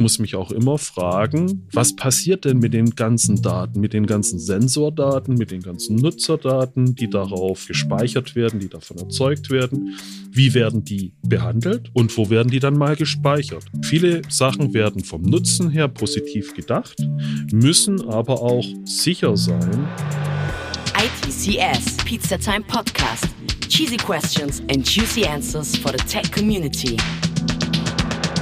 muss mich auch immer fragen, was passiert denn mit den ganzen Daten, mit den ganzen Sensordaten, mit den ganzen Nutzerdaten, die darauf gespeichert werden, die davon erzeugt werden? Wie werden die behandelt und wo werden die dann mal gespeichert? Viele Sachen werden vom Nutzen her positiv gedacht, müssen aber auch sicher sein. ITCS Pizza Time Podcast. Cheesy questions and juicy answers for the tech community.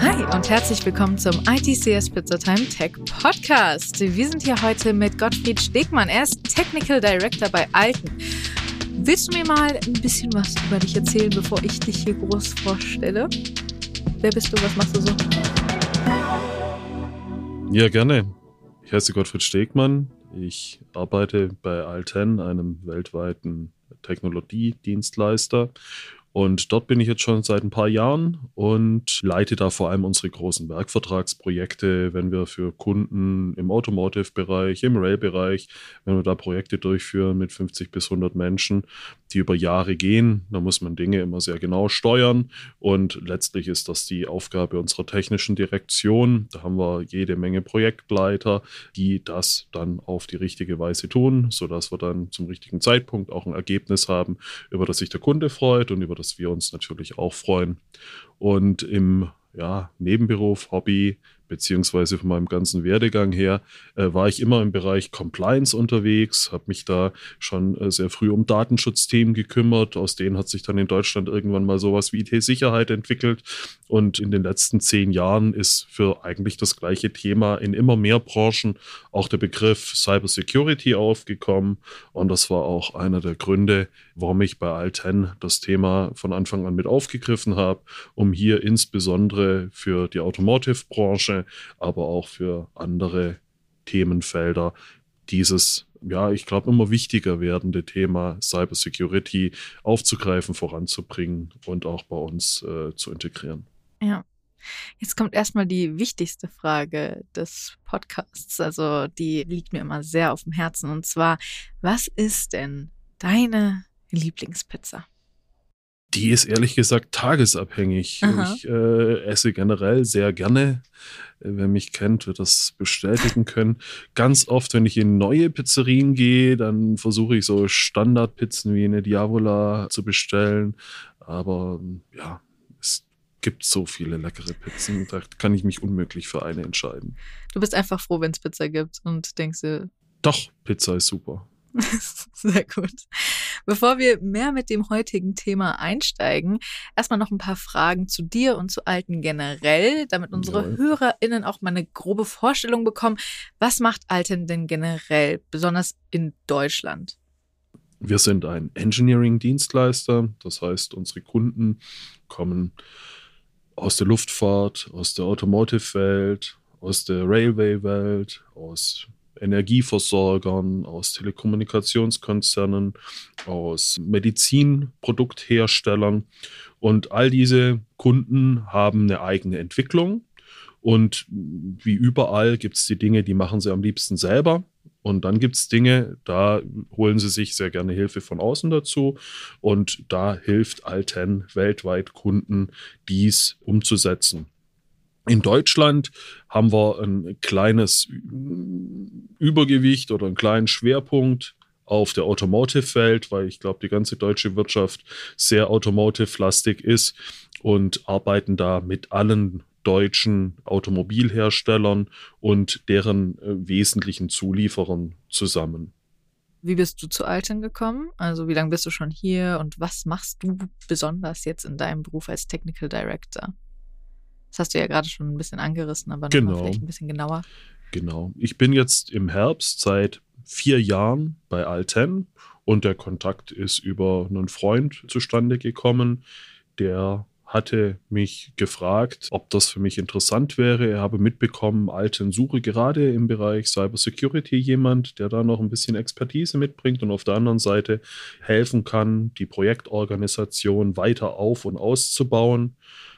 Hi und herzlich willkommen zum ITCS Pizza Time Tech Podcast. Wir sind hier heute mit Gottfried Stegmann. Er ist Technical Director bei Alten. Willst du mir mal ein bisschen was über dich erzählen, bevor ich dich hier groß vorstelle? Wer bist du? Was machst du so? Ja, gerne. Ich heiße Gottfried Stegmann. Ich arbeite bei Alten, einem weltweiten Technologiedienstleister und dort bin ich jetzt schon seit ein paar Jahren und leite da vor allem unsere großen Werkvertragsprojekte, wenn wir für Kunden im Automotive-Bereich, im Rail-Bereich, wenn wir da Projekte durchführen mit 50 bis 100 Menschen, die über Jahre gehen. Da muss man Dinge immer sehr genau steuern und letztlich ist das die Aufgabe unserer technischen Direktion. Da haben wir jede Menge Projektleiter, die das dann auf die richtige Weise tun, sodass wir dann zum richtigen Zeitpunkt auch ein Ergebnis haben, über das sich der Kunde freut und über das wir uns natürlich auch freuen. Und im ja, Nebenberuf, Hobby beziehungsweise von meinem ganzen Werdegang her, äh, war ich immer im Bereich Compliance unterwegs, habe mich da schon äh, sehr früh um Datenschutzthemen gekümmert. Aus denen hat sich dann in Deutschland irgendwann mal sowas wie IT-Sicherheit entwickelt. Und in den letzten zehn Jahren ist für eigentlich das gleiche Thema in immer mehr Branchen auch der Begriff Cybersecurity aufgekommen. Und das war auch einer der Gründe, warum ich bei Alten das Thema von Anfang an mit aufgegriffen habe, um hier insbesondere für die Automotive-Branche aber auch für andere Themenfelder dieses, ja, ich glaube, immer wichtiger werdende Thema Cybersecurity aufzugreifen, voranzubringen und auch bei uns äh, zu integrieren. Ja. Jetzt kommt erstmal die wichtigste Frage des Podcasts. Also die liegt mir immer sehr auf dem Herzen. Und zwar, was ist denn deine Lieblingspizza? Die ist ehrlich gesagt tagesabhängig. Aha. Ich äh, esse generell sehr gerne. Äh, wer mich kennt, wird das bestätigen können. Ganz oft, wenn ich in neue Pizzerien gehe, dann versuche ich so Standardpizzen wie eine Diavola zu bestellen. Aber ja, es gibt so viele leckere Pizzen, da kann ich mich unmöglich für eine entscheiden. Du bist einfach froh, wenn es Pizza gibt und denkst dir. Doch, Pizza ist super. Sehr gut. Bevor wir mehr mit dem heutigen Thema einsteigen, erstmal noch ein paar Fragen zu dir und zu Alten generell, damit unsere ja. HörerInnen auch mal eine grobe Vorstellung bekommen. Was macht Alten denn generell, besonders in Deutschland? Wir sind ein Engineering-Dienstleister, das heißt, unsere Kunden kommen aus der Luftfahrt, aus der Automotive-Welt, aus der Railway-Welt, aus Energieversorgern, aus Telekommunikationskonzernen, aus Medizinproduktherstellern. Und all diese Kunden haben eine eigene Entwicklung. Und wie überall gibt es die Dinge, die machen sie am liebsten selber. Und dann gibt es Dinge, da holen sie sich sehr gerne Hilfe von außen dazu. Und da hilft Alten weltweit Kunden, dies umzusetzen. In Deutschland haben wir ein kleines Übergewicht oder einen kleinen Schwerpunkt auf der Automotive-Welt, weil ich glaube, die ganze deutsche Wirtschaft sehr automotive-lastig ist und arbeiten da mit allen deutschen Automobilherstellern und deren äh, wesentlichen Zulieferern zusammen. Wie bist du zu Alten gekommen? Also wie lange bist du schon hier und was machst du besonders jetzt in deinem Beruf als Technical Director? Das hast du ja gerade schon ein bisschen angerissen, aber genau. vielleicht ein bisschen genauer. Genau. Ich bin jetzt im Herbst seit vier Jahren bei Alten und der Kontakt ist über einen Freund zustande gekommen, der hatte mich gefragt, ob das für mich interessant wäre. Er habe mitbekommen, Alten suche gerade im Bereich Cybersecurity jemand, der da noch ein bisschen Expertise mitbringt und auf der anderen Seite helfen kann, die Projektorganisation weiter auf und auszubauen.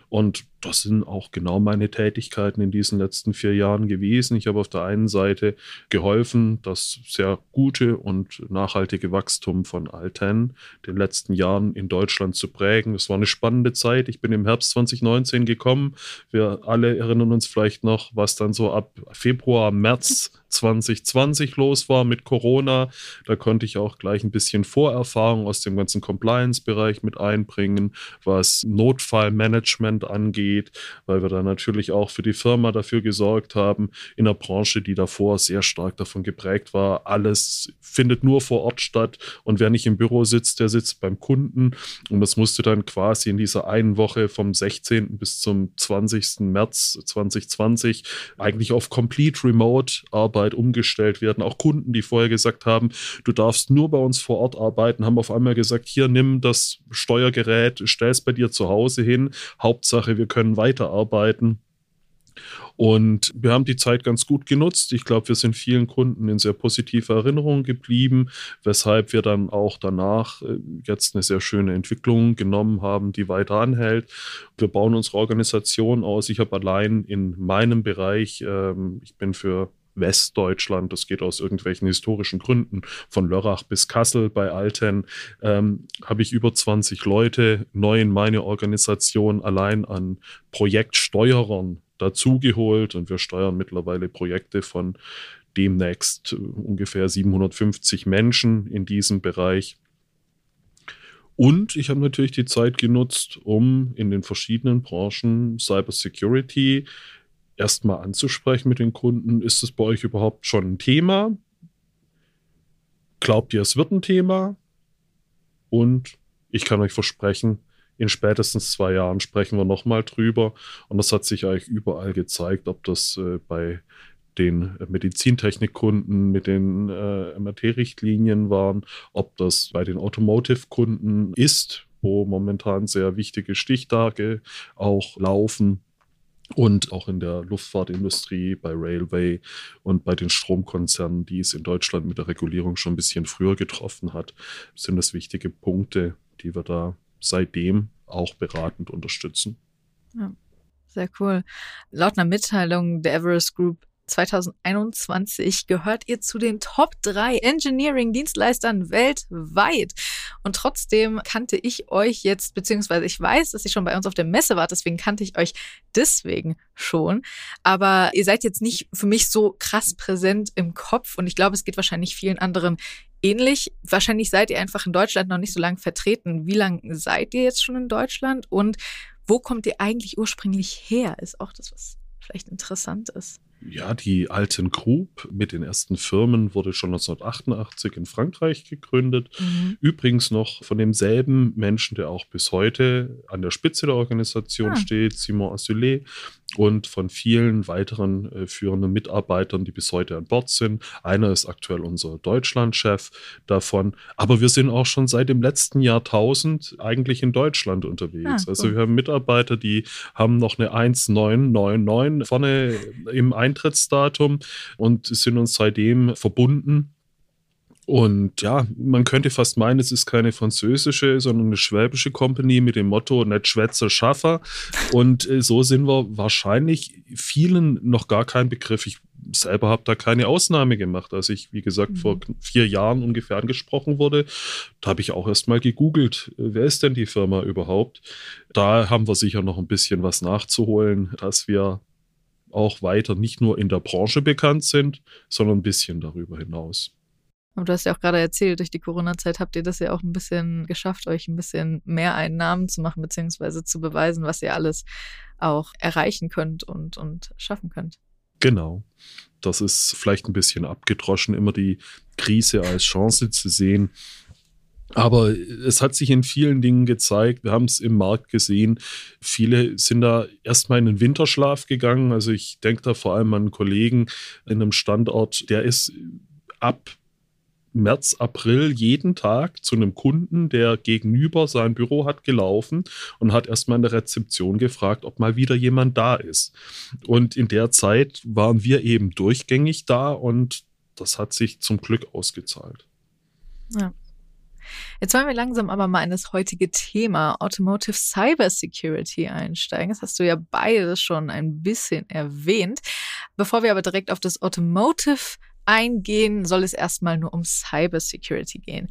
Und das sind auch genau meine Tätigkeiten in diesen letzten vier Jahren gewesen. Ich habe auf der einen Seite geholfen, das sehr gute und nachhaltige Wachstum von Alten den letzten Jahren in Deutschland zu prägen. Es war eine spannende Zeit. Ich bin im Herbst 2019 gekommen. Wir alle erinnern uns vielleicht noch, was dann so ab Februar, März 2020 los war mit Corona. Da konnte ich auch gleich ein bisschen Vorerfahrung aus dem ganzen Compliance-Bereich mit einbringen, was Notfallmanagement angeht, weil wir da natürlich auch für die Firma dafür gesorgt haben, in einer Branche, die davor sehr stark davon geprägt war, alles findet nur vor Ort statt und wer nicht im Büro sitzt, der sitzt beim Kunden und das musste dann quasi in dieser einen Woche vom 16. bis zum 20. März 2020 eigentlich auf Complete Remote Arbeit umgestellt werden. Auch Kunden, die vorher gesagt haben, du darfst nur bei uns vor Ort arbeiten, haben auf einmal gesagt, hier nimm das Steuergerät, stell es bei dir zu Hause hin. Hauptsache, wir können weiterarbeiten. Und wir haben die Zeit ganz gut genutzt. Ich glaube, wir sind vielen Kunden in sehr positiver Erinnerung geblieben, weshalb wir dann auch danach äh, jetzt eine sehr schöne Entwicklung genommen haben, die weiter anhält. Wir bauen unsere Organisation aus. Ich habe allein in meinem Bereich, ähm, ich bin für Westdeutschland, das geht aus irgendwelchen historischen Gründen, von Lörrach bis Kassel bei Alten, ähm, habe ich über 20 Leute neu in meine Organisation allein an Projektsteuerern dazugeholt und wir steuern mittlerweile Projekte von demnächst ungefähr 750 Menschen in diesem Bereich. Und ich habe natürlich die Zeit genutzt, um in den verschiedenen Branchen Cybersecurity erstmal anzusprechen mit den Kunden. Ist es bei euch überhaupt schon ein Thema? Glaubt ihr, es wird ein Thema? Und ich kann euch versprechen, in spätestens zwei Jahren sprechen wir nochmal drüber. Und das hat sich eigentlich überall gezeigt, ob das äh, bei den Medizintechnikkunden mit den äh, MRT-Richtlinien waren, ob das bei den Automotive-Kunden ist, wo momentan sehr wichtige Stichtage auch laufen und auch in der Luftfahrtindustrie, bei Railway und bei den Stromkonzernen, die es in Deutschland mit der Regulierung schon ein bisschen früher getroffen hat, sind das wichtige Punkte, die wir da seitdem auch beratend unterstützen. Ja, sehr cool. Laut einer Mitteilung der Everest Group 2021 gehört ihr zu den Top 3 Engineering-Dienstleistern weltweit. Und trotzdem kannte ich euch jetzt, beziehungsweise ich weiß, dass ihr schon bei uns auf der Messe wart, deswegen kannte ich euch deswegen schon. Aber ihr seid jetzt nicht für mich so krass präsent im Kopf und ich glaube, es geht wahrscheinlich vielen anderen ähnlich. Wahrscheinlich seid ihr einfach in Deutschland noch nicht so lange vertreten. Wie lange seid ihr jetzt schon in Deutschland und wo kommt ihr eigentlich ursprünglich her? Ist auch das, was vielleicht interessant ist. Ja, die Alten Group mit den ersten Firmen wurde schon 1988 in Frankreich gegründet. Mhm. Übrigens noch von demselben Menschen, der auch bis heute an der Spitze der Organisation ah. steht, Simon Assulet und von vielen weiteren äh, führenden Mitarbeitern, die bis heute an Bord sind. Einer ist aktuell unser Deutschlandchef davon. Aber wir sind auch schon seit dem letzten Jahrtausend eigentlich in Deutschland unterwegs. Ah. Also wir haben Mitarbeiter, die haben noch eine 1999 vorne im Eintrittsdatum und sind uns seitdem verbunden und ja, man könnte fast meinen, es ist keine französische, sondern eine schwäbische Company mit dem Motto nicht Schwätzer Schaffer. Und äh, so sind wir wahrscheinlich vielen noch gar kein Begriff. Ich selber habe da keine Ausnahme gemacht. Als ich, wie gesagt, mhm. vor vier Jahren ungefähr angesprochen wurde, da habe ich auch erst mal gegoogelt, äh, wer ist denn die Firma überhaupt? Da haben wir sicher noch ein bisschen was nachzuholen, dass wir auch weiter nicht nur in der Branche bekannt sind, sondern ein bisschen darüber hinaus. Aber du hast ja auch gerade erzählt, durch die Corona-Zeit habt ihr das ja auch ein bisschen geschafft, euch ein bisschen mehr Einnahmen zu machen, beziehungsweise zu beweisen, was ihr alles auch erreichen könnt und, und schaffen könnt. Genau. Das ist vielleicht ein bisschen abgedroschen, immer die Krise als Chance zu sehen. Aber es hat sich in vielen Dingen gezeigt. Wir haben es im Markt gesehen. Viele sind da erstmal in den Winterschlaf gegangen. Also ich denke da vor allem an einen Kollegen in einem Standort, der ist ab März, April jeden Tag zu einem Kunden, der gegenüber sein Büro hat, gelaufen und hat erstmal in der Rezeption gefragt, ob mal wieder jemand da ist. Und in der Zeit waren wir eben durchgängig da und das hat sich zum Glück ausgezahlt. Ja. Jetzt wollen wir langsam aber mal in das heutige Thema Automotive Cyber Security einsteigen. Das hast du ja beides schon ein bisschen erwähnt. Bevor wir aber direkt auf das Automotive eingehen, soll es erstmal nur um Cyber Security gehen.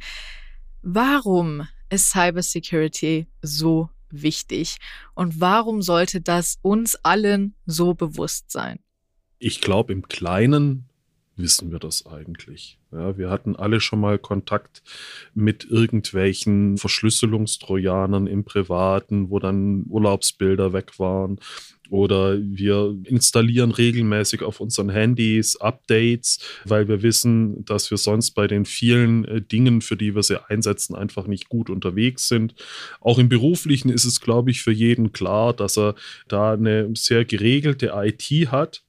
Warum ist Cyber Security so wichtig und warum sollte das uns allen so bewusst sein? Ich glaube, im Kleinen wissen wir das eigentlich. Ja, wir hatten alle schon mal Kontakt mit irgendwelchen Verschlüsselungstrojanern im Privaten, wo dann Urlaubsbilder weg waren. Oder wir installieren regelmäßig auf unseren Handys Updates, weil wir wissen, dass wir sonst bei den vielen äh, Dingen, für die wir sie einsetzen, einfach nicht gut unterwegs sind. Auch im beruflichen ist es, glaube ich, für jeden klar, dass er da eine sehr geregelte IT hat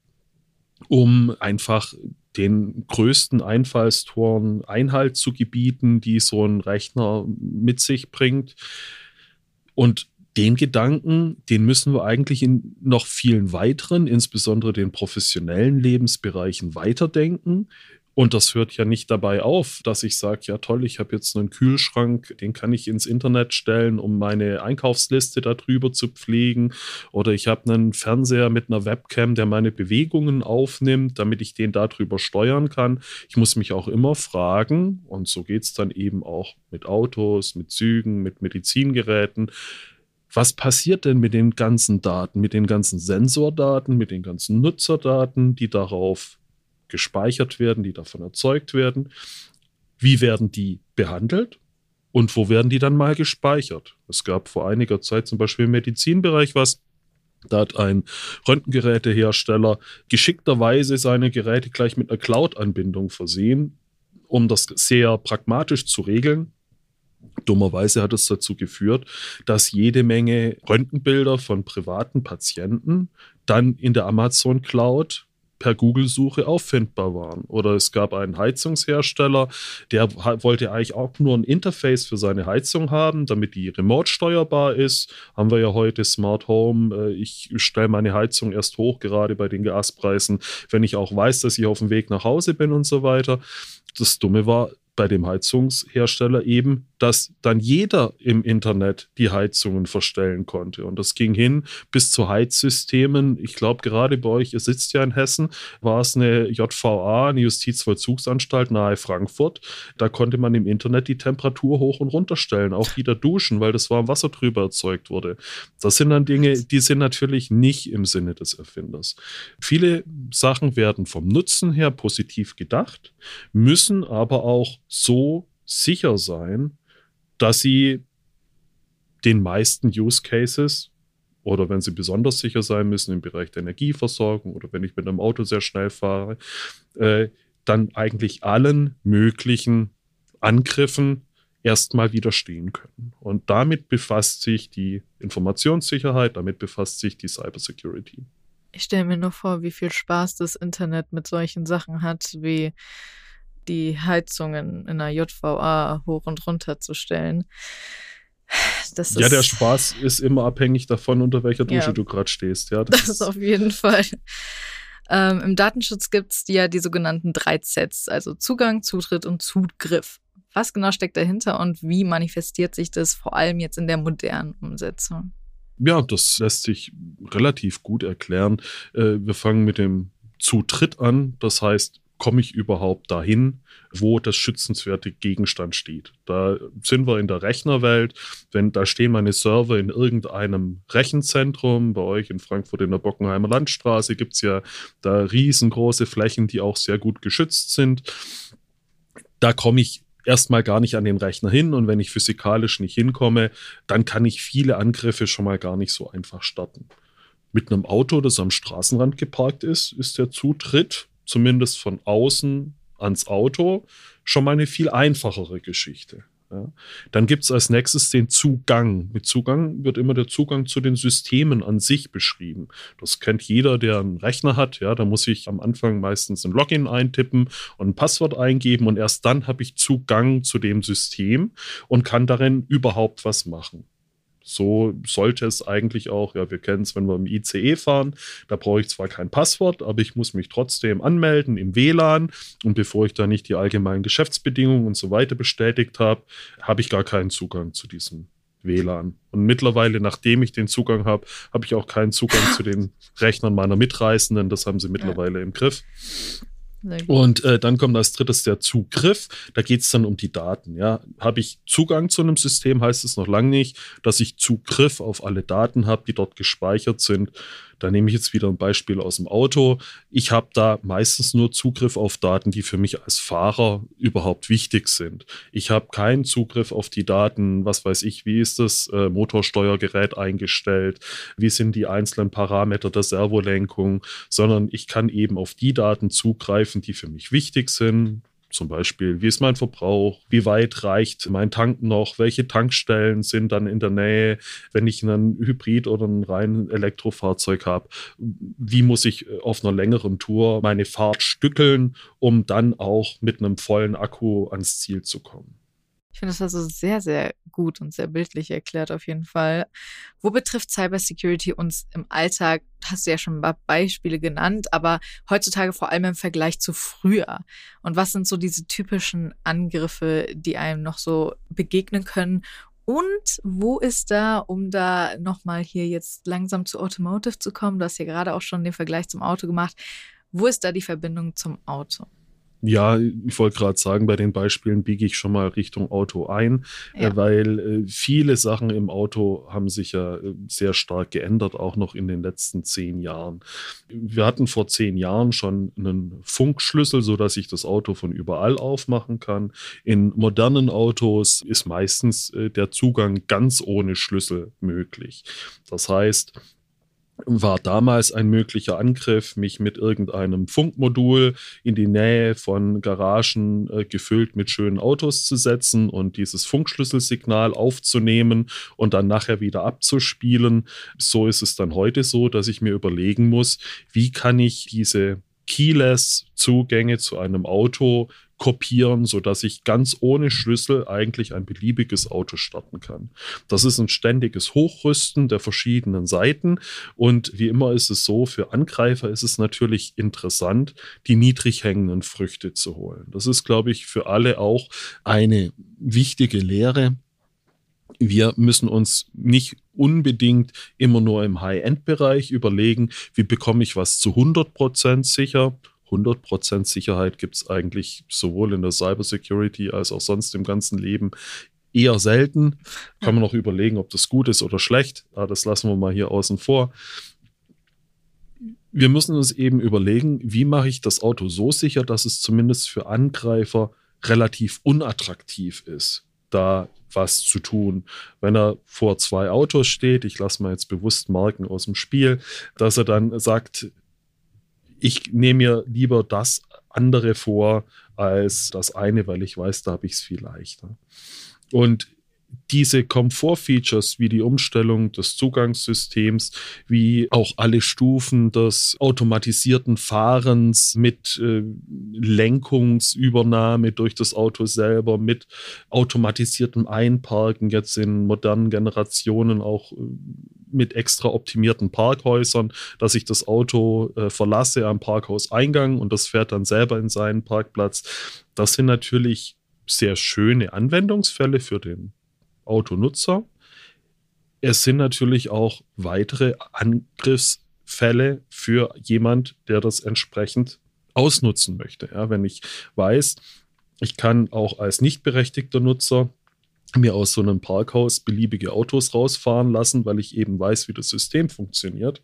um einfach den größten Einfallstoren Einhalt zu gebieten, die so ein Rechner mit sich bringt. Und den Gedanken, den müssen wir eigentlich in noch vielen weiteren, insbesondere den professionellen Lebensbereichen weiterdenken. Und das hört ja nicht dabei auf, dass ich sage, ja toll, ich habe jetzt einen Kühlschrank, den kann ich ins Internet stellen, um meine Einkaufsliste darüber zu pflegen. Oder ich habe einen Fernseher mit einer Webcam, der meine Bewegungen aufnimmt, damit ich den darüber steuern kann. Ich muss mich auch immer fragen, und so geht es dann eben auch mit Autos, mit Zügen, mit Medizingeräten, was passiert denn mit den ganzen Daten, mit den ganzen Sensordaten, mit den ganzen Nutzerdaten, die darauf gespeichert werden, die davon erzeugt werden. Wie werden die behandelt? Und wo werden die dann mal gespeichert? Es gab vor einiger Zeit zum Beispiel im Medizinbereich was, da hat ein Röntgengerätehersteller geschickterweise seine Geräte gleich mit einer Cloud-Anbindung versehen, um das sehr pragmatisch zu regeln. Dummerweise hat es dazu geführt, dass jede Menge Röntgenbilder von privaten Patienten dann in der Amazon Cloud per Google-Suche auffindbar waren. Oder es gab einen Heizungshersteller, der wollte eigentlich auch nur ein Interface für seine Heizung haben, damit die remote steuerbar ist. Haben wir ja heute Smart Home. Äh, ich stelle meine Heizung erst hoch, gerade bei den Gaspreisen, wenn ich auch weiß, dass ich auf dem Weg nach Hause bin und so weiter. Das Dumme war, bei dem Heizungshersteller eben, dass dann jeder im Internet die Heizungen verstellen konnte. Und das ging hin bis zu Heizsystemen. Ich glaube, gerade bei euch, ihr sitzt ja in Hessen, war es eine JVA, eine Justizvollzugsanstalt nahe Frankfurt. Da konnte man im Internet die Temperatur hoch und runter stellen, auch wieder duschen, weil das warm Wasser drüber erzeugt wurde. Das sind dann Dinge, die sind natürlich nicht im Sinne des Erfinders. Viele Sachen werden vom Nutzen her positiv gedacht, müssen aber auch so sicher sein, dass sie den meisten Use Cases oder wenn sie besonders sicher sein müssen im Bereich der Energieversorgung oder wenn ich mit einem Auto sehr schnell fahre, äh, dann eigentlich allen möglichen Angriffen erstmal widerstehen können. Und damit befasst sich die Informationssicherheit, damit befasst sich die Cybersecurity. Ich stelle mir nur vor, wie viel Spaß das Internet mit solchen Sachen hat, wie die Heizungen in der JVA hoch und runter zu stellen. Das ja, der Spaß ist immer abhängig davon, unter welcher Dusche ja, du gerade stehst. Ja, das, das ist auf jeden Fall. Ähm, Im Datenschutz gibt es ja die sogenannten drei Sets, also Zugang, Zutritt und Zugriff. Was genau steckt dahinter und wie manifestiert sich das vor allem jetzt in der modernen Umsetzung? Ja, das lässt sich relativ gut erklären. Äh, wir fangen mit dem Zutritt an. Das heißt, komme ich überhaupt dahin, wo das schützenswerte Gegenstand steht. Da sind wir in der Rechnerwelt, wenn da stehen meine Server in irgendeinem Rechenzentrum, bei euch in Frankfurt in der Bockenheimer Landstraße gibt es ja da riesengroße Flächen, die auch sehr gut geschützt sind. Da komme ich erstmal gar nicht an den Rechner hin und wenn ich physikalisch nicht hinkomme, dann kann ich viele Angriffe schon mal gar nicht so einfach starten. Mit einem Auto, das am Straßenrand geparkt ist, ist der Zutritt zumindest von außen ans Auto, schon mal eine viel einfachere Geschichte. Ja. Dann gibt es als nächstes den Zugang. Mit Zugang wird immer der Zugang zu den Systemen an sich beschrieben. Das kennt jeder, der einen Rechner hat. Ja, da muss ich am Anfang meistens ein Login eintippen und ein Passwort eingeben und erst dann habe ich Zugang zu dem System und kann darin überhaupt was machen. So sollte es eigentlich auch. Ja, wir kennen es, wenn wir im ICE fahren. Da brauche ich zwar kein Passwort, aber ich muss mich trotzdem anmelden im WLAN. Und bevor ich da nicht die allgemeinen Geschäftsbedingungen und so weiter bestätigt habe, habe ich gar keinen Zugang zu diesem WLAN. Und mittlerweile, nachdem ich den Zugang habe, habe ich auch keinen Zugang zu den Rechnern meiner Mitreisenden. Das haben sie mittlerweile ja. im Griff. Und äh, dann kommt als drittes der Zugriff. Da geht es dann um die Daten. Ja, habe ich Zugang zu einem System, heißt es noch lange nicht, dass ich Zugriff auf alle Daten habe, die dort gespeichert sind. Da nehme ich jetzt wieder ein Beispiel aus dem Auto. Ich habe da meistens nur Zugriff auf Daten, die für mich als Fahrer überhaupt wichtig sind. Ich habe keinen Zugriff auf die Daten, was weiß ich, wie ist das äh, Motorsteuergerät eingestellt, wie sind die einzelnen Parameter der Servolenkung, sondern ich kann eben auf die Daten zugreifen, die für mich wichtig sind zum Beispiel, wie ist mein Verbrauch? Wie weit reicht mein Tank noch? Welche Tankstellen sind dann in der Nähe, wenn ich einen Hybrid oder ein rein Elektrofahrzeug habe? Wie muss ich äh, auf einer längeren Tour meine Fahrt stückeln, um dann auch mit einem vollen Akku ans Ziel zu kommen? Finde das also sehr, sehr gut und sehr bildlich erklärt auf jeden Fall. Wo betrifft Cybersecurity uns im Alltag? Hast du ja schon ein paar Beispiele genannt, aber heutzutage vor allem im Vergleich zu früher. Und was sind so diese typischen Angriffe, die einem noch so begegnen können? Und wo ist da, um da nochmal hier jetzt langsam zu Automotive zu kommen, du hast ja gerade auch schon den Vergleich zum Auto gemacht, wo ist da die Verbindung zum Auto? Ja, ich wollte gerade sagen, bei den Beispielen biege ich schon mal Richtung Auto ein, ja. äh, weil äh, viele Sachen im Auto haben sich ja äh, sehr stark geändert, auch noch in den letzten zehn Jahren. Wir hatten vor zehn Jahren schon einen Funkschlüssel, sodass ich das Auto von überall aufmachen kann. In modernen Autos ist meistens der Zugang ganz ohne Schlüssel möglich. Das heißt, war damals ein möglicher Angriff, mich mit irgendeinem Funkmodul in die Nähe von Garagen äh, gefüllt mit schönen Autos zu setzen und dieses Funkschlüsselsignal aufzunehmen und dann nachher wieder abzuspielen. So ist es dann heute so, dass ich mir überlegen muss, wie kann ich diese Keyless-Zugänge zu einem Auto kopieren, sodass ich ganz ohne Schlüssel eigentlich ein beliebiges Auto starten kann. Das ist ein ständiges Hochrüsten der verschiedenen Seiten und wie immer ist es so, für Angreifer ist es natürlich interessant, die niedrig hängenden Früchte zu holen. Das ist, glaube ich, für alle auch eine wichtige Lehre wir müssen uns nicht unbedingt immer nur im High-End-Bereich überlegen, wie bekomme ich was zu 100% sicher, 100% Sicherheit gibt es eigentlich sowohl in der Cybersecurity als auch sonst im ganzen Leben eher selten. Kann man noch überlegen, ob das gut ist oder schlecht. Aber das lassen wir mal hier außen vor. Wir müssen uns eben überlegen, wie mache ich das Auto so sicher, dass es zumindest für Angreifer relativ unattraktiv ist, da was zu tun. Wenn er vor zwei Autos steht, ich lasse mal jetzt bewusst Marken aus dem Spiel, dass er dann sagt, ich nehme mir lieber das andere vor als das eine, weil ich weiß, da habe ich es viel leichter. Und diese Komfortfeatures wie die Umstellung des Zugangssystems, wie auch alle Stufen des automatisierten Fahrens mit äh, Lenkungsübernahme durch das Auto selber, mit automatisiertem Einparken jetzt in modernen Generationen auch äh, mit extra optimierten Parkhäusern, dass ich das Auto äh, verlasse am Parkhauseingang und das fährt dann selber in seinen Parkplatz. Das sind natürlich sehr schöne Anwendungsfälle für den Autonutzer. Es sind natürlich auch weitere Angriffsfälle für jemand, der das entsprechend ausnutzen möchte. Ja, wenn ich weiß, ich kann auch als nicht berechtigter Nutzer mir aus so einem Parkhaus beliebige Autos rausfahren lassen, weil ich eben weiß, wie das System funktioniert,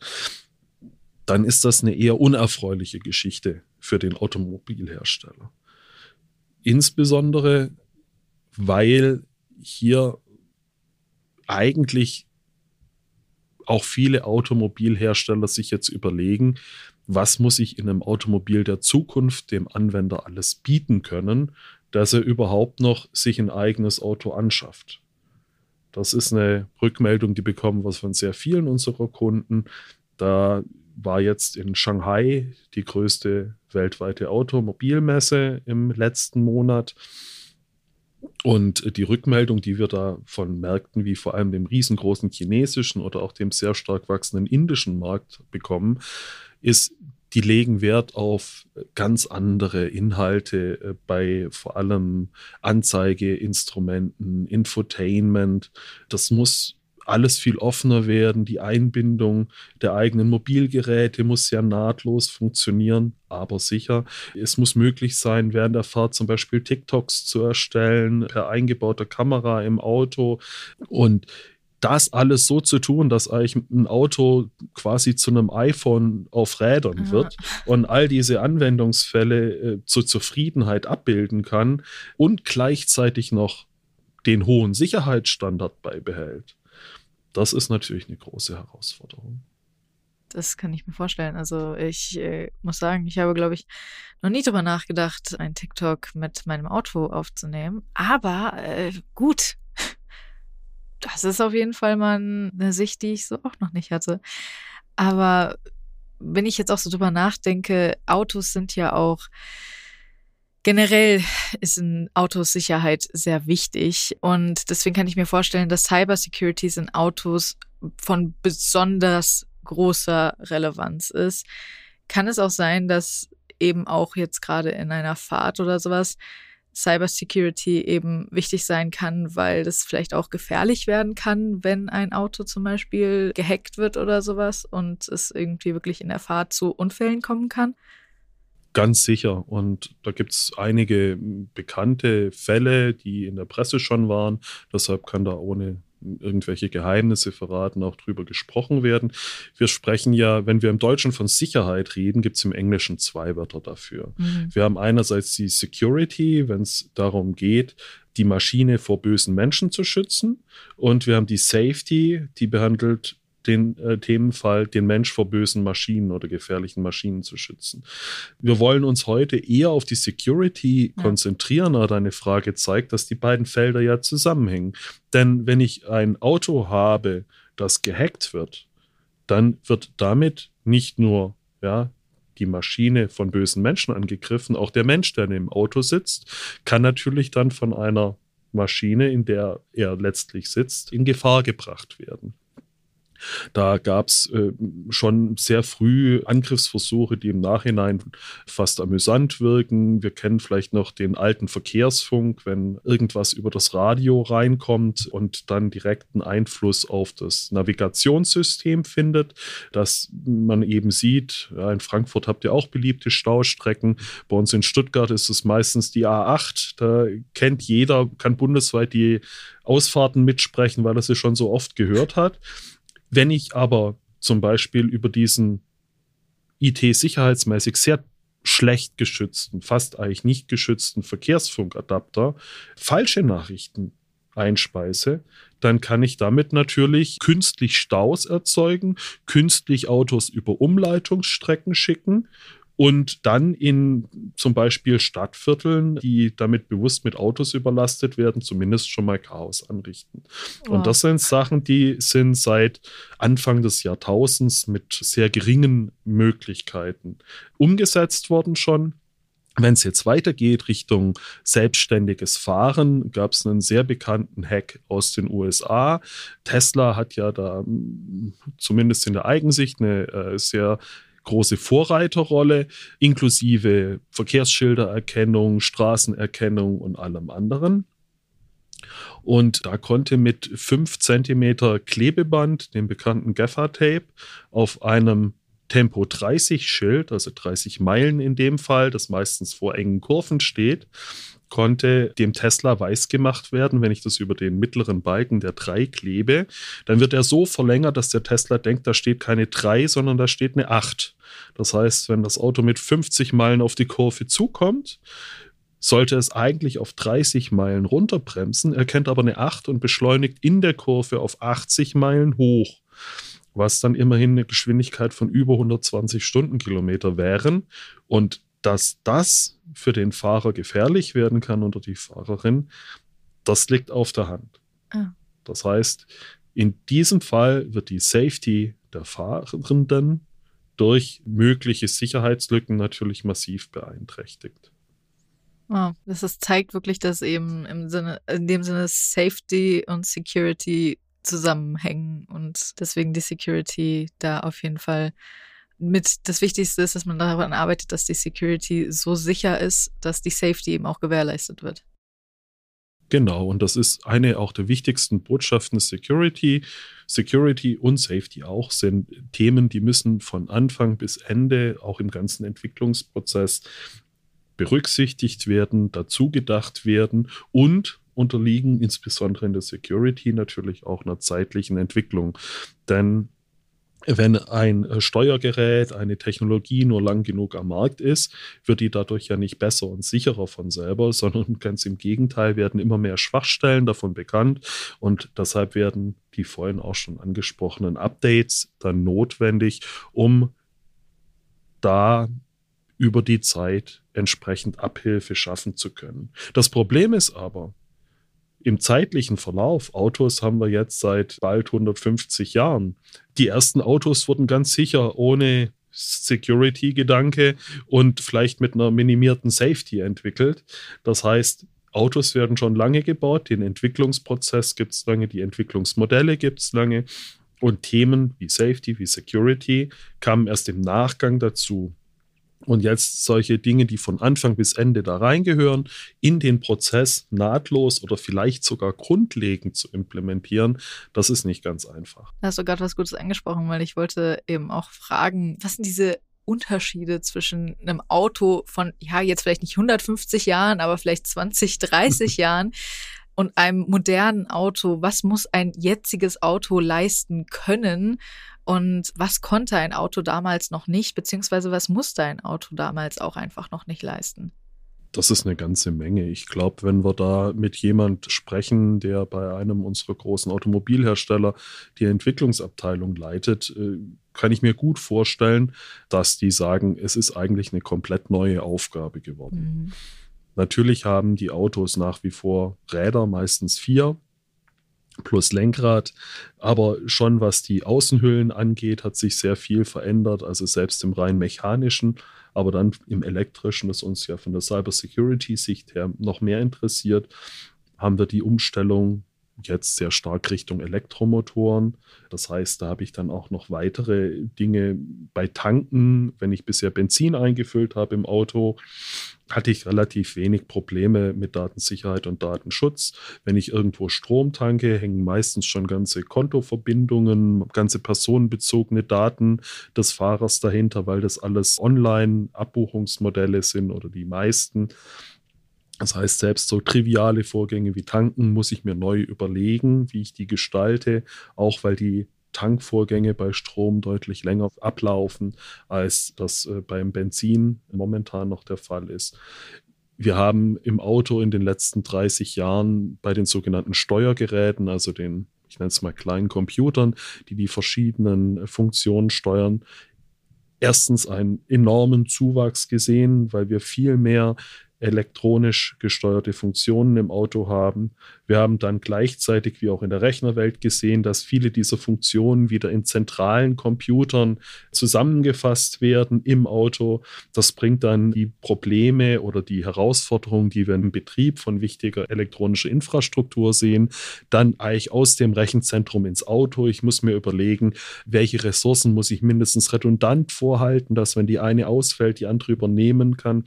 dann ist das eine eher unerfreuliche Geschichte für den Automobilhersteller. Insbesondere, weil hier eigentlich auch viele Automobilhersteller sich jetzt überlegen, was muss ich in einem Automobil der Zukunft dem Anwender alles bieten können, dass er überhaupt noch sich ein eigenes Auto anschafft. Das ist eine Rückmeldung, die bekommen wir von sehr vielen unserer Kunden. Da war jetzt in Shanghai die größte weltweite Automobilmesse im letzten Monat. Und die Rückmeldung, die wir da von Märkten wie vor allem dem riesengroßen chinesischen oder auch dem sehr stark wachsenden indischen Markt bekommen, ist, die legen Wert auf ganz andere Inhalte äh, bei vor allem Anzeigeinstrumenten, Infotainment. Das muss alles viel offener werden. Die Einbindung der eigenen Mobilgeräte muss sehr nahtlos funktionieren, aber sicher. Es muss möglich sein, während der Fahrt zum Beispiel TikToks zu erstellen, per eingebauter Kamera im Auto und das alles so zu tun, dass eigentlich ein Auto quasi zu einem iPhone auf Rädern ja. wird und all diese Anwendungsfälle äh, zur Zufriedenheit abbilden kann und gleichzeitig noch den hohen Sicherheitsstandard beibehält. Das ist natürlich eine große Herausforderung. Das kann ich mir vorstellen. Also ich äh, muss sagen, ich habe, glaube ich, noch nie darüber nachgedacht, ein TikTok mit meinem Auto aufzunehmen. Aber äh, gut, das ist auf jeden Fall mal eine Sicht, die ich so auch noch nicht hatte. Aber wenn ich jetzt auch so drüber nachdenke, Autos sind ja auch Generell ist in Autos Sicherheit sehr wichtig und deswegen kann ich mir vorstellen, dass Cybersecurity in Autos von besonders großer Relevanz ist. Kann es auch sein, dass eben auch jetzt gerade in einer Fahrt oder sowas Cybersecurity eben wichtig sein kann, weil das vielleicht auch gefährlich werden kann, wenn ein Auto zum Beispiel gehackt wird oder sowas und es irgendwie wirklich in der Fahrt zu Unfällen kommen kann? Ganz sicher. Und da gibt es einige bekannte Fälle, die in der Presse schon waren. Deshalb kann da ohne irgendwelche Geheimnisse verraten, auch drüber gesprochen werden. Wir sprechen ja, wenn wir im Deutschen von Sicherheit reden, gibt es im Englischen zwei Wörter dafür. Mhm. Wir haben einerseits die Security, wenn es darum geht, die Maschine vor bösen Menschen zu schützen. Und wir haben die Safety, die behandelt den äh, Themenfall, den Mensch vor bösen Maschinen oder gefährlichen Maschinen zu schützen. Wir wollen uns heute eher auf die Security ja. konzentrieren, aber deine Frage zeigt, dass die beiden Felder ja zusammenhängen. Denn wenn ich ein Auto habe, das gehackt wird, dann wird damit nicht nur ja, die Maschine von bösen Menschen angegriffen, auch der Mensch, der in dem Auto sitzt, kann natürlich dann von einer Maschine, in der er letztlich sitzt, in Gefahr gebracht werden. Da gab es äh, schon sehr früh Angriffsversuche, die im Nachhinein fast amüsant wirken. Wir kennen vielleicht noch den alten Verkehrsfunk, wenn irgendwas über das Radio reinkommt und dann direkten Einfluss auf das Navigationssystem findet, dass man eben sieht, ja, in Frankfurt habt ihr auch beliebte Staustrecken. Bei uns in Stuttgart ist es meistens die A8. Da kennt jeder, kann bundesweit die Ausfahrten mitsprechen, weil er sie schon so oft gehört hat. Wenn ich aber zum Beispiel über diesen IT-sicherheitsmäßig sehr schlecht geschützten, fast eigentlich nicht geschützten Verkehrsfunkadapter falsche Nachrichten einspeise, dann kann ich damit natürlich künstlich Staus erzeugen, künstlich Autos über Umleitungsstrecken schicken und dann in zum Beispiel Stadtvierteln, die damit bewusst mit Autos überlastet werden, zumindest schon mal Chaos anrichten. Wow. Und das sind Sachen, die sind seit Anfang des Jahrtausends mit sehr geringen Möglichkeiten umgesetzt worden schon. Wenn es jetzt weitergeht Richtung selbstständiges Fahren, gab es einen sehr bekannten Hack aus den USA. Tesla hat ja da zumindest in der Eigensicht eine äh, sehr große Vorreiterrolle, inklusive Verkehrsschildererkennung, Straßenerkennung und allem anderen. Und da konnte mit 5 cm Klebeband, dem bekannten Gaffer-Tape, auf einem Tempo 30 Schild, also 30 Meilen in dem Fall, das meistens vor engen Kurven steht, konnte dem Tesla weiß gemacht werden, wenn ich das über den mittleren Balken der 3 klebe, dann wird er so verlängert, dass der Tesla denkt, da steht keine 3, sondern da steht eine 8. Das heißt, wenn das Auto mit 50 Meilen auf die Kurve zukommt, sollte es eigentlich auf 30 Meilen runterbremsen, erkennt aber eine 8 und beschleunigt in der Kurve auf 80 Meilen hoch, was dann immerhin eine Geschwindigkeit von über 120 Stundenkilometer wären. Und dass das für den Fahrer gefährlich werden kann oder die Fahrerin, das liegt auf der Hand. Ah. Das heißt, in diesem Fall wird die Safety der Fahrenden durch mögliche Sicherheitslücken natürlich massiv beeinträchtigt. Oh, das ist, zeigt wirklich, dass eben im Sinne, in dem Sinne Safety und Security zusammenhängen und deswegen die Security da auf jeden Fall mit das Wichtigste ist, dass man daran arbeitet, dass die Security so sicher ist, dass die Safety eben auch gewährleistet wird. Genau, und das ist eine auch der wichtigsten Botschaften Security. Security und Safety auch sind Themen, die müssen von Anfang bis Ende, auch im ganzen Entwicklungsprozess, berücksichtigt werden, dazu gedacht werden und unterliegen insbesondere in der Security natürlich auch einer zeitlichen Entwicklung. Denn wenn ein äh, Steuergerät, eine Technologie nur lang genug am Markt ist, wird die dadurch ja nicht besser und sicherer von selber, sondern ganz im Gegenteil werden immer mehr Schwachstellen davon bekannt und deshalb werden die vorhin auch schon angesprochenen Updates dann notwendig, um da über die Zeit entsprechend Abhilfe schaffen zu können. Das Problem ist aber, im zeitlichen Verlauf, Autos haben wir jetzt seit bald 150 Jahren. Die ersten Autos wurden ganz sicher ohne Security-Gedanke und vielleicht mit einer minimierten Safety entwickelt. Das heißt, Autos werden schon lange gebaut, den Entwicklungsprozess gibt es lange, die Entwicklungsmodelle gibt es lange und Themen wie Safety, wie Security kamen erst im Nachgang dazu. Und jetzt solche Dinge, die von Anfang bis Ende da reingehören, in den Prozess nahtlos oder vielleicht sogar grundlegend zu implementieren, das ist nicht ganz einfach. Da hast du gerade was Gutes angesprochen, weil ich wollte eben auch fragen, was sind diese Unterschiede zwischen einem Auto von, ja, jetzt vielleicht nicht 150 Jahren, aber vielleicht 20, 30 Jahren und einem modernen Auto? Was muss ein jetziges Auto leisten können? Und was konnte ein Auto damals noch nicht, beziehungsweise was musste ein Auto damals auch einfach noch nicht leisten? Das ist eine ganze Menge. Ich glaube, wenn wir da mit jemand sprechen, der bei einem unserer großen Automobilhersteller die Entwicklungsabteilung leitet, äh, kann ich mir gut vorstellen, dass die sagen, es ist eigentlich eine komplett neue Aufgabe geworden. Mhm. Natürlich haben die Autos nach wie vor Räder, meistens vier, plus Lenkrad. Aber schon was die Außenhüllen angeht, hat sich sehr viel verändert. Also selbst im rein mechanischen, aber dann im elektrischen, das uns ja von der Cyber Security Sicht her noch mehr interessiert, haben wir die Umstellung jetzt sehr stark Richtung Elektromotoren. Das heißt, da habe ich dann auch noch weitere Dinge bei Tanken. Wenn ich bisher Benzin eingefüllt habe im Auto, hatte ich relativ wenig Probleme mit Datensicherheit und Datenschutz. Wenn ich irgendwo Strom tanke, hängen meistens schon ganze Kontoverbindungen, ganze personenbezogene Daten des Fahrers dahinter, weil das alles Online-Abbuchungsmodelle sind oder die meisten. Das heißt, selbst so triviale Vorgänge wie Tanken muss ich mir neu überlegen, wie ich die gestalte, auch weil die Tankvorgänge bei Strom deutlich länger ablaufen, als das äh, beim Benzin momentan noch der Fall ist. Wir haben im Auto in den letzten 30 Jahren bei den sogenannten Steuergeräten, also den, ich nenne es mal kleinen Computern, die die verschiedenen Funktionen steuern, erstens einen enormen Zuwachs gesehen, weil wir viel mehr elektronisch gesteuerte Funktionen im Auto haben. Wir haben dann gleichzeitig, wie auch in der Rechnerwelt gesehen, dass viele dieser Funktionen wieder in zentralen Computern zusammengefasst werden im Auto. Das bringt dann die Probleme oder die Herausforderungen, die wir im Betrieb von wichtiger elektronischer Infrastruktur sehen, dann eigentlich aus dem Rechenzentrum ins Auto. Ich muss mir überlegen, welche Ressourcen muss ich mindestens redundant vorhalten, dass wenn die eine ausfällt, die andere übernehmen kann.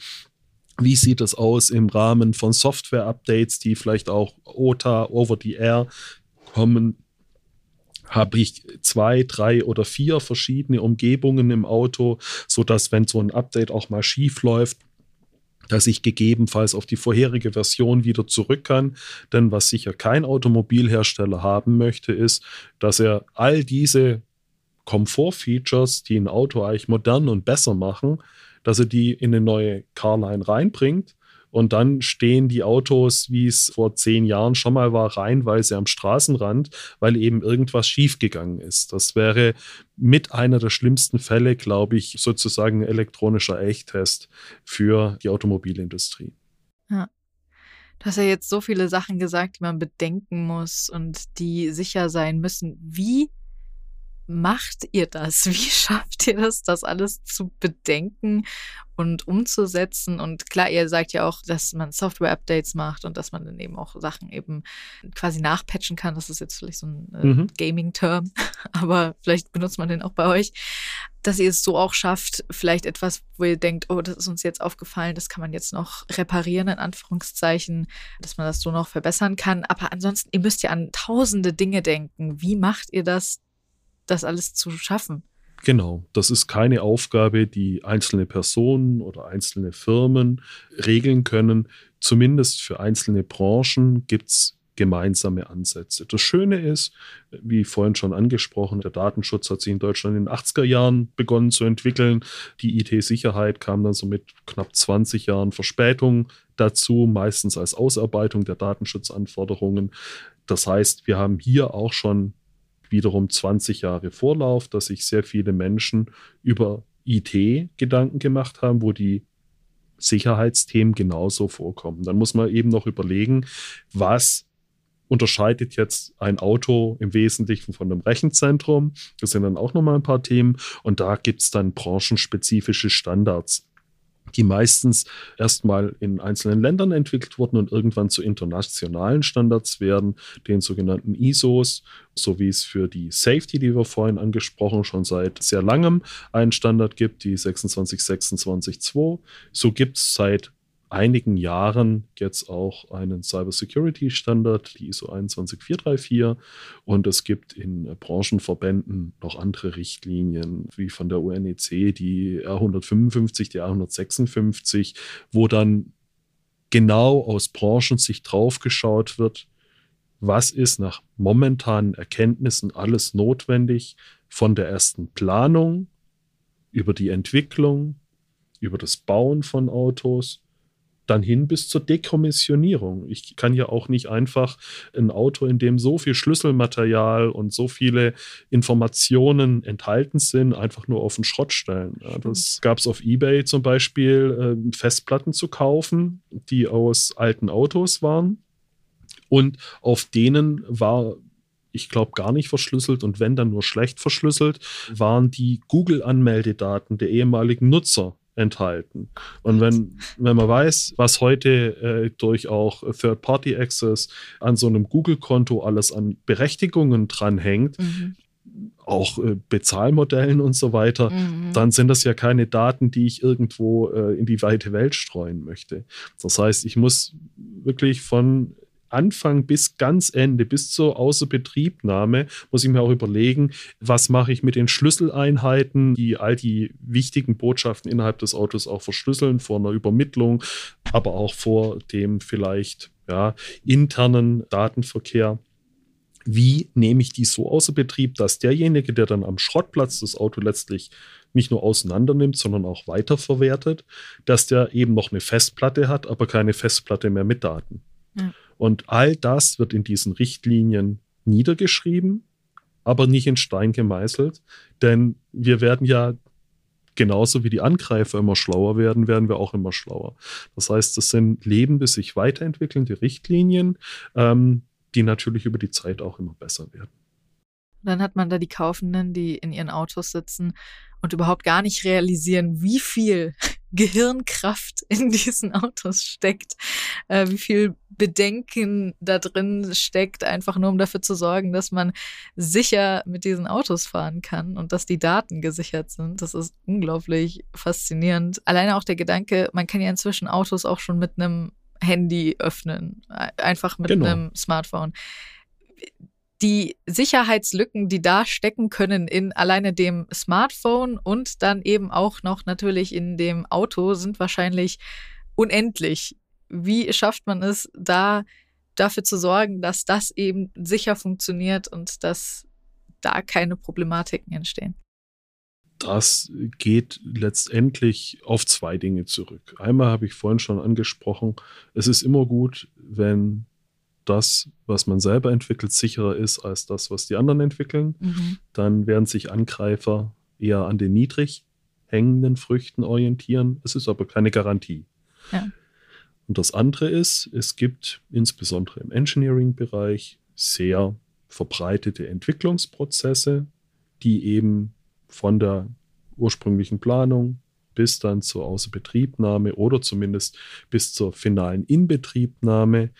Wie sieht es aus im Rahmen von Software-Updates, die vielleicht auch OTA, over the air kommen? Habe ich zwei, drei oder vier verschiedene Umgebungen im Auto, sodass, wenn so ein Update auch mal schief läuft, dass ich gegebenenfalls auf die vorherige Version wieder zurück kann. Denn was sicher kein Automobilhersteller haben möchte, ist, dass er all diese Komfortfeatures, die ein Auto eigentlich modern und besser machen, dass er die in eine neue Carline reinbringt. Und dann stehen die Autos, wie es vor zehn Jahren schon mal war, reinweise am Straßenrand, weil eben irgendwas schiefgegangen ist. Das wäre mit einer der schlimmsten Fälle, glaube ich, sozusagen elektronischer Echttest für die Automobilindustrie. Ja. Du hast ja jetzt so viele Sachen gesagt, die man bedenken muss und die sicher sein müssen. Wie macht ihr das? Wie schafft ihr das, das alles zu bedenken und umzusetzen? Und klar, ihr sagt ja auch, dass man Software-Updates macht und dass man dann eben auch Sachen eben quasi nachpatchen kann. Das ist jetzt vielleicht so ein äh, mhm. Gaming-Term, aber vielleicht benutzt man den auch bei euch. Dass ihr es so auch schafft, vielleicht etwas, wo ihr denkt, oh, das ist uns jetzt aufgefallen, das kann man jetzt noch reparieren, in Anführungszeichen, dass man das so noch verbessern kann. Aber ansonsten, ihr müsst ja an tausende Dinge denken. Wie macht ihr das, das alles zu schaffen. Genau, das ist keine Aufgabe, die einzelne Personen oder einzelne Firmen regeln können. Zumindest für einzelne Branchen gibt es gemeinsame Ansätze. Das Schöne ist, wie vorhin schon angesprochen, der Datenschutz hat sich in Deutschland in den 80er Jahren begonnen zu entwickeln. Die IT-Sicherheit kam dann so mit knapp 20 Jahren Verspätung dazu, meistens als Ausarbeitung der Datenschutzanforderungen. Das heißt, wir haben hier auch schon wiederum 20 Jahre Vorlauf, dass sich sehr viele Menschen über IT Gedanken gemacht haben, wo die Sicherheitsthemen genauso vorkommen. Dann muss man eben noch überlegen, was unterscheidet jetzt ein Auto im Wesentlichen von einem Rechenzentrum. Das sind dann auch nochmal ein paar Themen. Und da gibt es dann branchenspezifische Standards die meistens erstmal in einzelnen Ländern entwickelt wurden und irgendwann zu internationalen Standards werden, den sogenannten ISOs, so wie es für die Safety, die wir vorhin angesprochen, schon seit sehr langem einen Standard gibt, die 26262. So gibt es seit einigen Jahren jetzt auch einen Cybersecurity-Standard, die ISO 21434. Und es gibt in Branchenverbänden noch andere Richtlinien, wie von der UNEC, die R155, die R156, wo dann genau aus Branchensicht draufgeschaut wird, was ist nach momentanen Erkenntnissen alles notwendig von der ersten Planung über die Entwicklung, über das Bauen von Autos dann hin bis zur Dekommissionierung. Ich kann ja auch nicht einfach ein Auto, in dem so viel Schlüsselmaterial und so viele Informationen enthalten sind, einfach nur auf den Schrott stellen. Ja, das gab es auf eBay zum Beispiel, äh, Festplatten zu kaufen, die aus alten Autos waren. Und auf denen war ich glaube, gar nicht verschlüsselt und wenn dann nur schlecht verschlüsselt, waren die Google-Anmeldedaten der ehemaligen Nutzer enthalten. Und wenn, wenn man weiß, was heute äh, durch auch Third-Party-Access an so einem Google-Konto alles an Berechtigungen dranhängt, mhm. auch äh, Bezahlmodellen und so weiter, mhm. dann sind das ja keine Daten, die ich irgendwo äh, in die weite Welt streuen möchte. Das heißt, ich muss wirklich von Anfang bis ganz Ende, bis zur Außerbetriebnahme, muss ich mir auch überlegen, was mache ich mit den Schlüsseleinheiten, die all die wichtigen Botschaften innerhalb des Autos auch verschlüsseln vor einer Übermittlung, aber auch vor dem vielleicht ja, internen Datenverkehr. Wie nehme ich die so außer Betrieb, dass derjenige, der dann am Schrottplatz das Auto letztlich nicht nur auseinander nimmt, sondern auch weiterverwertet, dass der eben noch eine Festplatte hat, aber keine Festplatte mehr mit Daten. Ja. Und all das wird in diesen Richtlinien niedergeschrieben, aber nicht in Stein gemeißelt, denn wir werden ja genauso wie die Angreifer immer schlauer werden, werden wir auch immer schlauer. Das heißt, das sind lebende, sich weiterentwickelnde Richtlinien, ähm, die natürlich über die Zeit auch immer besser werden. Dann hat man da die Kaufenden, die in ihren Autos sitzen und überhaupt gar nicht realisieren, wie viel Gehirnkraft in diesen Autos steckt, äh, wie viel Bedenken da drin steckt, einfach nur um dafür zu sorgen, dass man sicher mit diesen Autos fahren kann und dass die Daten gesichert sind. Das ist unglaublich faszinierend. Alleine auch der Gedanke, man kann ja inzwischen Autos auch schon mit einem Handy öffnen, einfach mit genau. einem Smartphone die Sicherheitslücken, die da stecken können in alleine dem Smartphone und dann eben auch noch natürlich in dem Auto, sind wahrscheinlich unendlich. Wie schafft man es, da dafür zu sorgen, dass das eben sicher funktioniert und dass da keine Problematiken entstehen? Das geht letztendlich auf zwei Dinge zurück. Einmal habe ich vorhin schon angesprochen, es ist immer gut, wenn das, was man selber entwickelt, sicherer ist als das, was die anderen entwickeln. Mhm. Dann werden sich Angreifer eher an den niedrig hängenden Früchten orientieren. Es ist aber keine Garantie. Ja. Und das andere ist, es gibt insbesondere im Engineering-Bereich sehr verbreitete Entwicklungsprozesse, die eben von der ursprünglichen Planung bis dann zur Außerbetriebnahme oder zumindest bis zur finalen Inbetriebnahme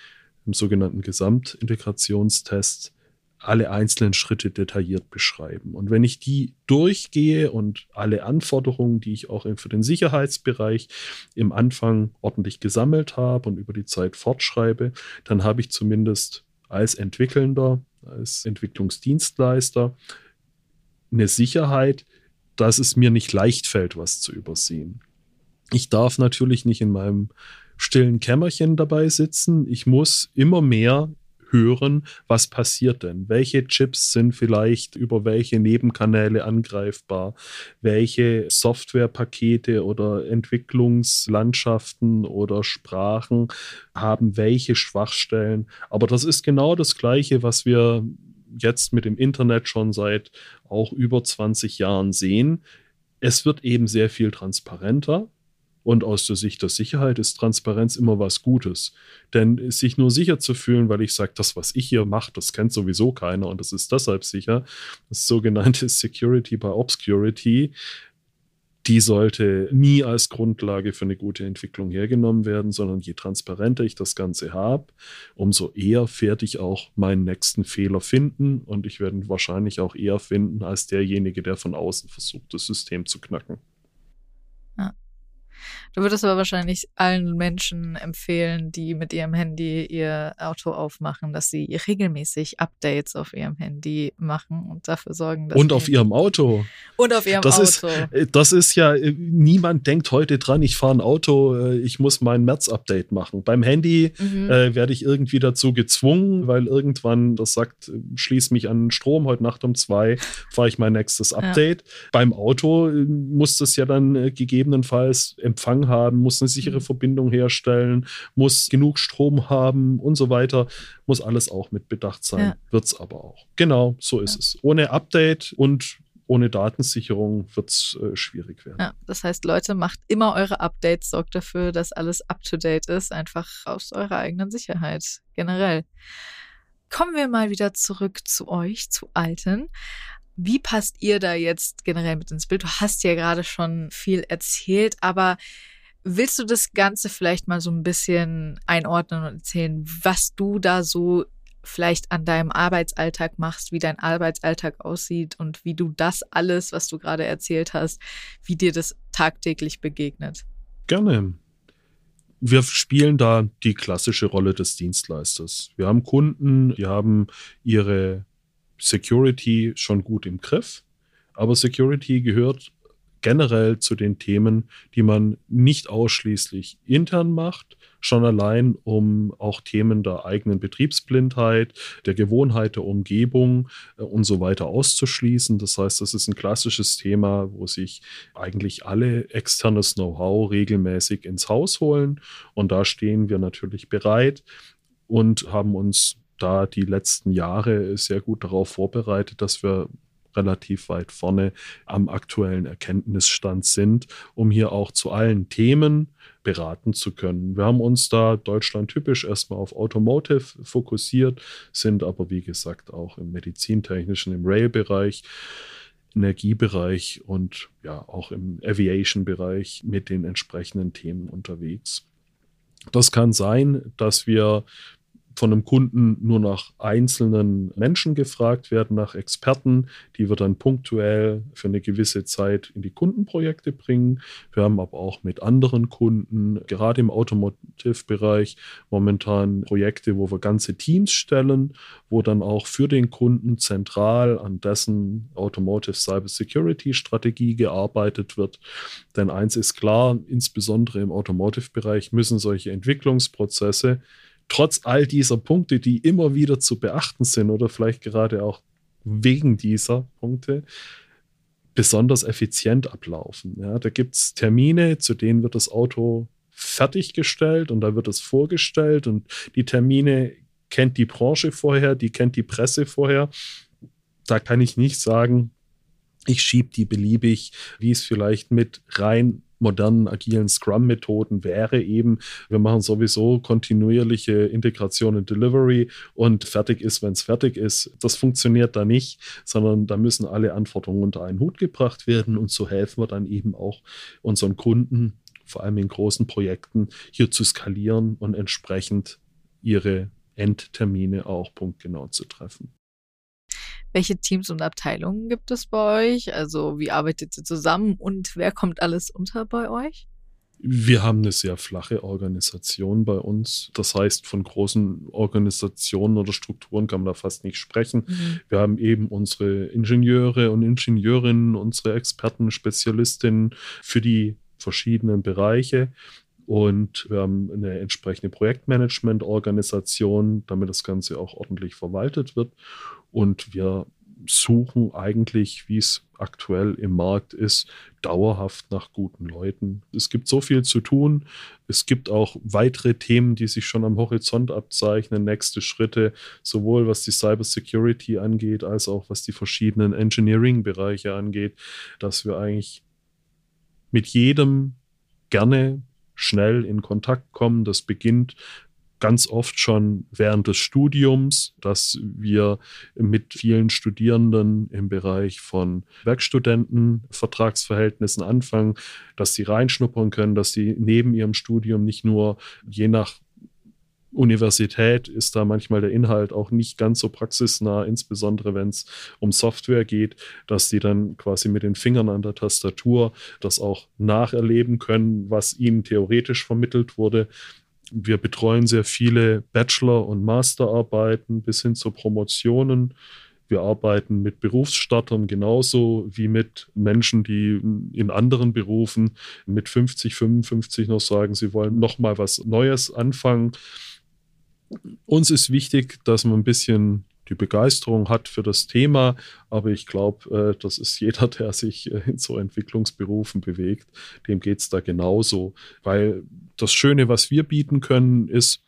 im sogenannten Gesamtintegrationstest alle einzelnen Schritte detailliert beschreiben. Und wenn ich die durchgehe und alle Anforderungen, die ich auch für den Sicherheitsbereich im Anfang ordentlich gesammelt habe und über die Zeit fortschreibe, dann habe ich zumindest als Entwickelnder, als Entwicklungsdienstleister eine Sicherheit, dass es mir nicht leicht fällt, was zu übersehen. Ich darf natürlich nicht in meinem stillen Kämmerchen dabei sitzen. Ich muss immer mehr hören, was passiert denn? Welche Chips sind vielleicht über welche Nebenkanäle angreifbar? Welche Softwarepakete oder Entwicklungslandschaften oder Sprachen haben welche Schwachstellen? Aber das ist genau das Gleiche, was wir jetzt mit dem Internet schon seit auch über 20 Jahren sehen. Es wird eben sehr viel transparenter. Und aus der Sicht der Sicherheit ist Transparenz immer was Gutes. Denn sich nur sicher zu fühlen, weil ich sage, das, was ich hier mache, das kennt sowieso keiner und das ist deshalb sicher, das sogenannte Security by Obscurity, die sollte nie als Grundlage für eine gute Entwicklung hergenommen werden, sondern je transparenter ich das Ganze habe, umso eher werde ich auch meinen nächsten Fehler finden und ich werde ihn wahrscheinlich auch eher finden als derjenige, der von außen versucht, das System zu knacken. Du würdest aber wahrscheinlich allen Menschen empfehlen, die mit ihrem Handy ihr Auto aufmachen, dass sie regelmäßig Updates auf ihrem Handy machen und dafür sorgen, dass. Und auf ihrem Auto. Und auf ihrem das Auto. Ist, äh, das ist ja, äh, niemand denkt heute dran, ich fahre ein Auto, äh, ich muss mein März-Update machen. Beim Handy mhm. äh, werde ich irgendwie dazu gezwungen, weil irgendwann das sagt, schließ mich an Strom, heute Nacht um zwei fahre ich mein nächstes Update. Ja. Beim Auto muss das ja dann gegebenenfalls Empfang haben, muss eine sichere mhm. Verbindung herstellen, muss genug Strom haben und so weiter. Muss alles auch mit Bedacht sein. Ja. Wird es aber auch. Genau, so ist ja. es. Ohne Update und ohne Datensicherung wird es äh, schwierig werden. Ja, das heißt, Leute, macht immer eure Updates, sorgt dafür, dass alles up-to-date ist, einfach aus eurer eigenen Sicherheit generell. Kommen wir mal wieder zurück zu euch, zu Alten. Wie passt ihr da jetzt generell mit ins Bild? Du hast ja gerade schon viel erzählt, aber willst du das Ganze vielleicht mal so ein bisschen einordnen und erzählen, was du da so vielleicht an deinem Arbeitsalltag machst, wie dein Arbeitsalltag aussieht und wie du das alles, was du gerade erzählt hast, wie dir das tagtäglich begegnet? Gerne. Wir spielen da die klassische Rolle des Dienstleisters. Wir haben Kunden, die haben ihre Security schon gut im Griff, aber Security gehört generell zu den Themen, die man nicht ausschließlich intern macht, schon allein um auch Themen der eigenen Betriebsblindheit, der Gewohnheit der Umgebung äh, und so weiter auszuschließen. Das heißt, das ist ein klassisches Thema, wo sich eigentlich alle externes Know-how regelmäßig ins Haus holen und da stehen wir natürlich bereit und haben uns da die letzten Jahre sehr gut darauf vorbereitet, dass wir relativ weit vorne am aktuellen Erkenntnisstand sind, um hier auch zu allen Themen beraten zu können. Wir haben uns da deutschlandtypisch erstmal auf Automotive fokussiert, sind aber wie gesagt auch im medizintechnischen, im Rail-Bereich, Energiebereich und ja auch im Aviation-Bereich mit den entsprechenden Themen unterwegs. Das kann sein, dass wir von einem Kunden nur nach einzelnen Menschen gefragt werden, nach Experten, die wir dann punktuell für eine gewisse Zeit in die Kundenprojekte bringen. Wir haben aber auch mit anderen Kunden, gerade im Automotive-Bereich, momentan Projekte, wo wir ganze Teams stellen, wo dann auch für den Kunden zentral an dessen Automotive Cyber Security Strategie gearbeitet wird. Denn eins ist klar, insbesondere im Automotive-Bereich müssen solche Entwicklungsprozesse trotz all dieser Punkte, die immer wieder zu beachten sind oder vielleicht gerade auch wegen dieser Punkte, besonders effizient ablaufen. Ja, da gibt es Termine, zu denen wird das Auto fertiggestellt und da wird es vorgestellt und die Termine kennt die Branche vorher, die kennt die Presse vorher. Da kann ich nicht sagen, Ich schiebe die beliebig, wie es vielleicht mit rein modernen agilen Scrum-Methoden wäre eben, wir machen sowieso kontinuierliche Integration in Delivery und fertig ist, wenn es fertig ist. Das funktioniert da nicht, sondern da müssen alle Anforderungen unter einen Hut gebracht werden und so helfen wir dann eben auch unseren Kunden, vor allem in großen Projekten, hier zu skalieren und entsprechend ihre Endtermine auch punktgenau zu treffen. Welche Teams und Abteilungen gibt es bei euch? Also wie arbeitet ihr zusammen und wer kommt alles unter bei euch? Wir haben eine sehr flache Organisation bei uns. Das heißt, von großen Organisationen oder Strukturen kann man da fast nicht sprechen. Mhm. Wir haben eben unsere Ingenieure und Ingenieurinnen, unsere Experten, Spezialistinnen für die verschiedenen Bereiche. Und wir haben eine entsprechende Projektmanagement-Organisation, damit das Ganze auch ordentlich verwaltet wird. Und wir suchen eigentlich, wie es aktuell im Markt ist, dauerhaft nach guten Leuten. Es gibt so viel zu tun. Es gibt auch weitere Themen, die sich schon am Horizont abzeichnen, nächste Schritte, sowohl was die Cybersecurity angeht, als auch was die verschiedenen Engineering-Bereiche angeht, dass wir eigentlich mit jedem gerne schnell in Kontakt kommen. Das beginnt ganz oft schon während des Studiums, dass wir mit vielen Studierenden im Bereich von Werkstudenten Vertragsverhältnissen anfangen, dass sie reinschnuppern können, dass sie neben ihrem Studium nicht nur je nach Universität ist da manchmal der Inhalt auch nicht ganz so praxisnah, insbesondere wenn es um Software geht, dass die dann quasi mit den Fingern an der Tastatur das auch nacherleben können, was ihnen theoretisch vermittelt wurde wir betreuen sehr viele Bachelor- und Masterarbeiten bis hin zu Promotionen. Wir arbeiten mit Berufsstartern genauso wie mit Menschen, die in anderen Berufen mit 50, 55 noch sagen, sie wollen noch mal was Neues anfangen. Uns ist wichtig, dass man ein bisschen die Begeisterung hat für das Thema. Aber ich glaube, äh, das ist jeder, der sich äh, in so Entwicklungsberufen bewegt, dem geht es da genauso. Weil das Schöne, was wir bieten können, ist,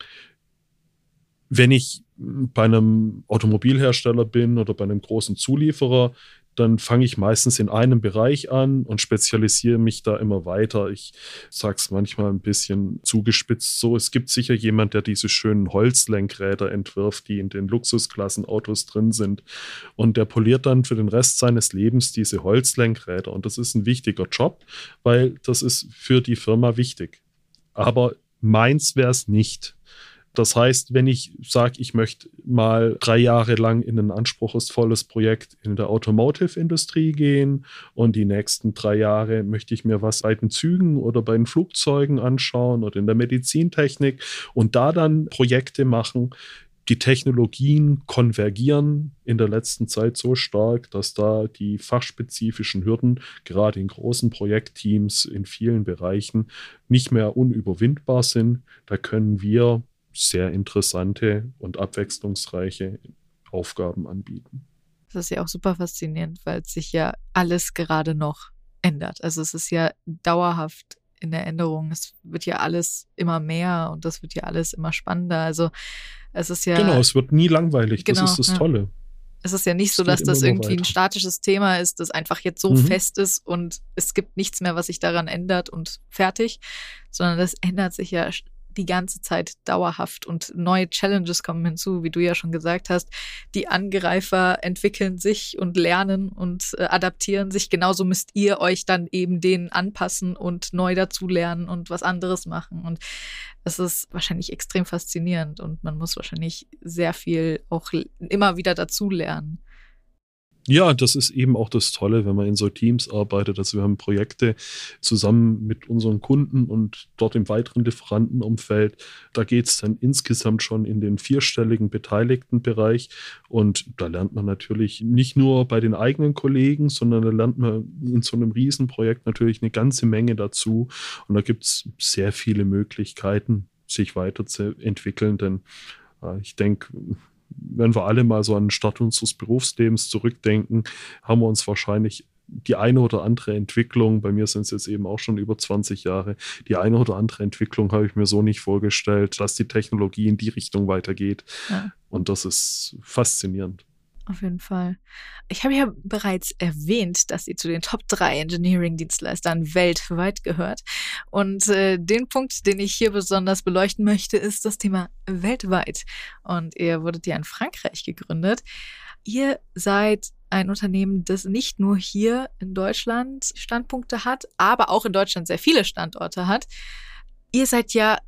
wenn ich bei einem Automobilhersteller bin oder bei einem großen Zulieferer, dann fange ich meistens in einem Bereich an und spezialisiere mich da immer weiter. Ich sage es manchmal ein bisschen zugespitzt so. Es gibt sicher jemand, der diese schönen Holzlenkräder entwirft, die in den Luxusklassenautos drin sind. Und der poliert dann für den Rest seines Lebens diese Holzlenkräder. Und das ist ein wichtiger Job, weil das ist für die Firma wichtig. Aber meins wäre es nicht. Das heißt, wenn ich sage, ich möchte mal drei Jahre lang in ein anspruchsvolles Projekt in der Automotive-Industrie gehen und die nächsten drei Jahre möchte ich mir was bei den Zügen oder bei den Flugzeugen anschauen oder in der Medizintechnik und da dann Projekte machen, die Technologien konvergieren in der letzten Zeit so stark, dass da die fachspezifischen Hürden gerade in großen Projektteams in vielen Bereichen nicht mehr unüberwindbar sind. Da können wir sehr interessante und abwechslungsreiche Aufgaben anbieten. Das ist ja auch super faszinierend, weil sich ja alles gerade noch ändert. Also es ist ja dauerhaft in der Änderung. Es wird ja alles immer mehr und das wird ja alles immer spannender. Also es ist ja. Genau, es wird nie langweilig. Genau, das ist das ja. Tolle. Es ist ja nicht so, dass das irgendwie ein statisches Thema ist, das einfach jetzt so mhm. fest ist und es gibt nichts mehr, was sich daran ändert und fertig, sondern das ändert sich ja die ganze Zeit dauerhaft und neue Challenges kommen hinzu, wie du ja schon gesagt hast. Die Angreifer entwickeln sich und lernen und äh, adaptieren sich. Genauso müsst ihr euch dann eben denen anpassen und neu dazulernen und was anderes machen. Und es ist wahrscheinlich extrem faszinierend und man muss wahrscheinlich sehr viel auch immer wieder dazulernen. Ja, das ist eben auch das Tolle, wenn man in so Teams arbeitet. Also wir haben Projekte zusammen mit unseren Kunden und dort im weiteren Lieferantenumfeld. Da geht es dann insgesamt schon in den vierstelligen Beteiligtenbereich. Und da lernt man natürlich nicht nur bei den eigenen Kollegen, sondern da lernt man in so einem Riesenprojekt natürlich eine ganze Menge dazu. Und da gibt es sehr viele Möglichkeiten, sich weiterzuentwickeln. Denn äh, ich denke, wenn wir alle mal so an den Start unseres Berufslebens zurückdenken, haben wir uns wahrscheinlich die eine oder andere Entwicklung, bei mir sind es jetzt eben auch schon über 20 Jahre, die eine oder andere Entwicklung habe ich mir so nicht vorgestellt, dass die Technologie in die Richtung weitergeht. Ja. Und das ist faszinierend. Auf jeden Fall. Ich habe ja bereits erwähnt, dass sie zu den Top 3 Engineering-Dienstleistern weltweit gehört. Und äh, den Punkt, den ich hier besonders beleuchten möchte, ist das Thema weltweit. Und ihr wurdet ja in Frankreich gegründet. Ihr seid ein Unternehmen, das nicht nur hier in Deutschland Standpunkte hat, aber auch in Deutschland sehr viele Standorte hat. Ihr seid ja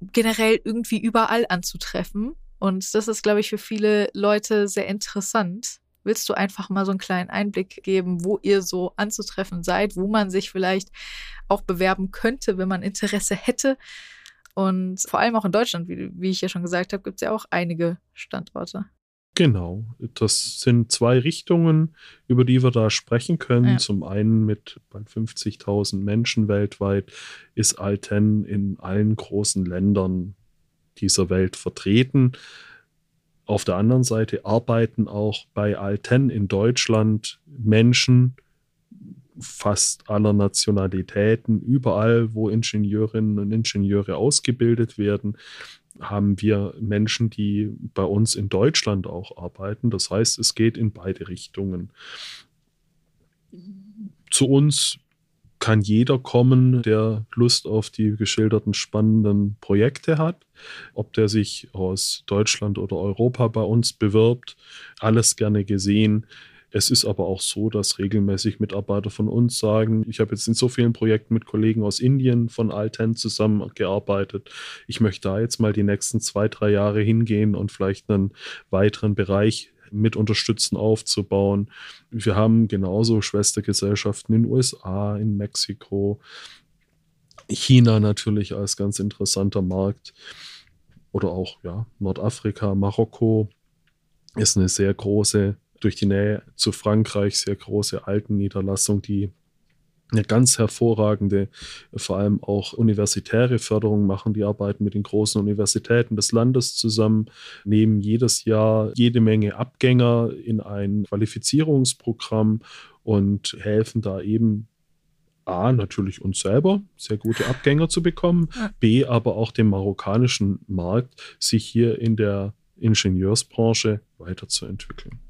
generell irgendwie überall anzutreffen. Und das ist, glaube ich, für viele Leute sehr interessant. Willst du einfach mal so einen kleinen Einblick geben, wo ihr so anzutreffen seid, wo man sich vielleicht auch bewerben könnte, wenn man Interesse hätte? Und vor allem auch in Deutschland, wie, wie ich ja schon gesagt habe, gibt es ja auch einige Standorte. Genau, das sind zwei Richtungen, über die wir da sprechen können. Ja. Zum einen mit bald 50.000 Menschen weltweit ist Alten in allen großen Ländern dieser Welt vertreten. Auf der anderen Seite arbeiten auch bei Alten in Deutschland Menschen fast aller Nationalitäten, überall, wo Ingenieurinnen und Ingenieure ausgebildet werden, haben wir Menschen, die bei uns in Deutschland auch arbeiten. Das heißt, es geht in beide Richtungen. Zu uns kann jeder kommen, der Lust auf die geschilderten spannenden Projekte hat. Ob der sich aus Deutschland oder Europa bei uns bewirbt, alles gerne gesehen. Es ist aber auch so, dass regelmäßig Mitarbeiter von uns sagen, ich habe jetzt in so vielen Projekten mit Kollegen aus Indien von Alten zusammengearbeitet. Ich möchte da jetzt mal die nächsten zwei, drei Jahre hingehen und vielleicht einen weiteren Bereich mit unterstützen aufzubauen. Wir haben genauso Schwestergesellschaften in den USA, in Mexiko, China natürlich als ganz interessanter Markt oder auch ja, Nordafrika, Marokko ist eine sehr große durch die Nähe zu Frankreich sehr große Altenniederlassung, die eine ganz hervorragende, vor allem auch universitäre Förderung machen. Die arbeiten mit den großen Universitäten des Landes zusammen, nehmen jedes Jahr jede Menge Abgänger in ein Qualifizierungsprogramm und helfen da eben A, natürlich uns selber, sehr gute Abgänger zu bekommen, B, aber auch dem marokkanischen Markt, sich hier in der Ingenieursbranche weiterzuentwickeln.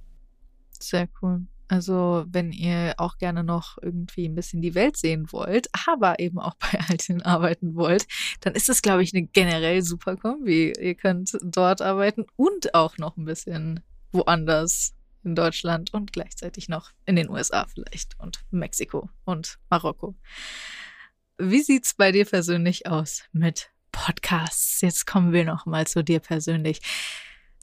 Sehr cool. Also, wenn ihr auch gerne noch irgendwie ein bisschen die Welt sehen wollt, aber eben auch bei Altin arbeiten wollt, dann ist das, glaube ich, eine generell super Kombi. Ihr könnt dort arbeiten und auch noch ein bisschen woanders in Deutschland und gleichzeitig noch in den USA vielleicht und Mexiko und Marokko. Wie sieht's bei dir persönlich aus mit Podcasts? Jetzt kommen wir noch mal zu dir persönlich.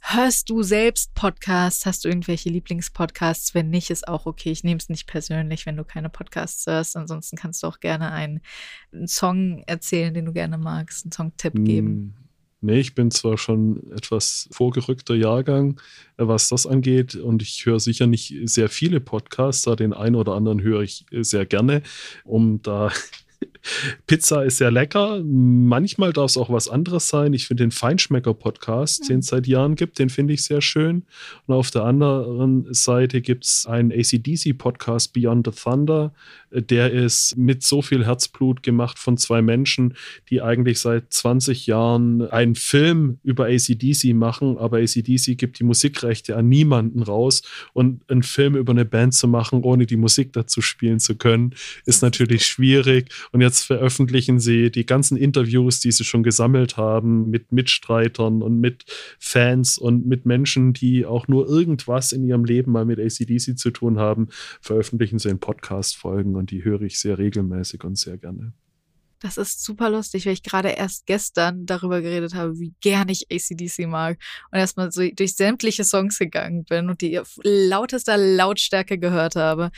Hörst du selbst Podcasts? Hast du irgendwelche Lieblingspodcasts? Wenn nicht, ist auch okay. Ich nehme es nicht persönlich, wenn du keine Podcasts hörst. Ansonsten kannst du auch gerne einen, einen Song erzählen, den du gerne magst, einen Songtipp geben. Hm, nee, ich bin zwar schon etwas vorgerückter Jahrgang, äh, was das angeht, und ich höre sicher nicht sehr viele Podcasts, da den einen oder anderen höre ich äh, sehr gerne, um da Pizza ist sehr lecker. Manchmal darf es auch was anderes sein. Ich finde den Feinschmecker-Podcast, den es seit Jahren gibt, den finde ich sehr schön. Und auf der anderen Seite gibt es einen ACDC-Podcast, Beyond the Thunder. Der ist mit so viel Herzblut gemacht von zwei Menschen, die eigentlich seit 20 Jahren einen Film über ACDC machen, aber ACDC gibt die Musikrechte an niemanden raus. Und einen Film über eine Band zu machen, ohne die Musik dazu spielen zu können, ist natürlich schwierig. Und jetzt veröffentlichen sie die ganzen Interviews, die sie schon gesammelt haben, mit Mitstreitern und mit Fans und mit Menschen, die auch nur irgendwas in ihrem Leben mal mit ACDC zu tun haben, veröffentlichen sie in Podcast-Folgen und die höre ich sehr regelmäßig und sehr gerne. Das ist super lustig, weil ich gerade erst gestern darüber geredet habe, wie gern ich ACDC mag und erstmal so durch sämtliche Songs gegangen bin und die lautester Lautstärke gehört habe.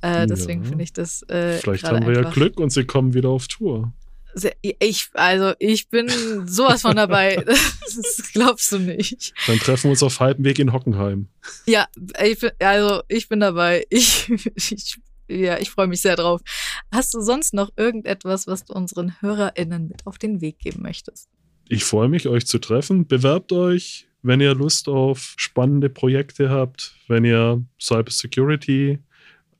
Äh, deswegen ja. finde ich das. Äh, Vielleicht haben wir ja Glück und sie kommen wieder auf Tour. Ich, also ich bin sowas von dabei. das glaubst du nicht. Dann treffen wir uns auf halbem Weg in Hockenheim. Ja, ich bin, also ich bin dabei. Ich, ich ja, ich freue mich sehr drauf. Hast du sonst noch irgendetwas, was du unseren HörerInnen mit auf den Weg geben möchtest? Ich freue mich, euch zu treffen. Bewerbt euch, wenn ihr Lust auf spannende Projekte habt, wenn ihr Cybersecurity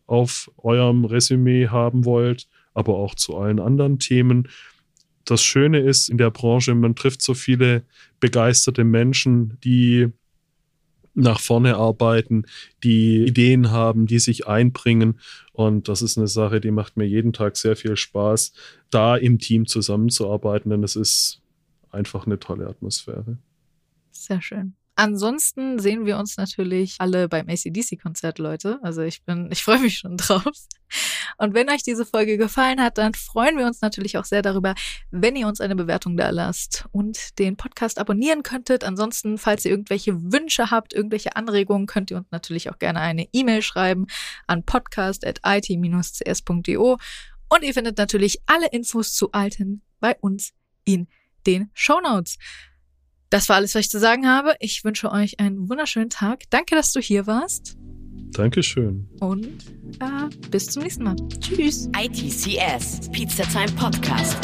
auf eurem Resümee haben wollt, aber auch zu allen anderen Themen. Das Schöne ist in der Branche, man trifft so viele begeisterte Menschen, die nach vorne arbeiten, die Ideen haben, die sich einbringen. Und das ist eine Sache, die macht mir jeden Tag sehr viel Spaß, da im Team zusammenzuarbeiten, denn es ist einfach eine tolle Atmosphäre. Sehr schön. Ansonsten sehen wir uns natürlich alle beim ACDC-Konzert, Leute. Also ich bin, ich freue mich schon drauf. Und wenn euch diese Folge gefallen hat, dann freuen wir uns natürlich auch sehr darüber, wenn ihr uns eine Bewertung da lasst und den Podcast abonnieren könntet. Ansonsten, falls ihr irgendwelche Wünsche habt, irgendwelche Anregungen, könnt ihr uns natürlich auch gerne eine E-Mail schreiben an podcast.it-cs.de. Und ihr findet natürlich alle Infos zu Alten bei uns in den Show Notes. Das war alles, was ich zu sagen habe. Ich wünsche euch einen wunderschönen Tag. Danke, dass du hier warst. Dankeschön. Und äh, bis zum nächsten Mal. Tschüss. ITCS, Pizza Time Podcast.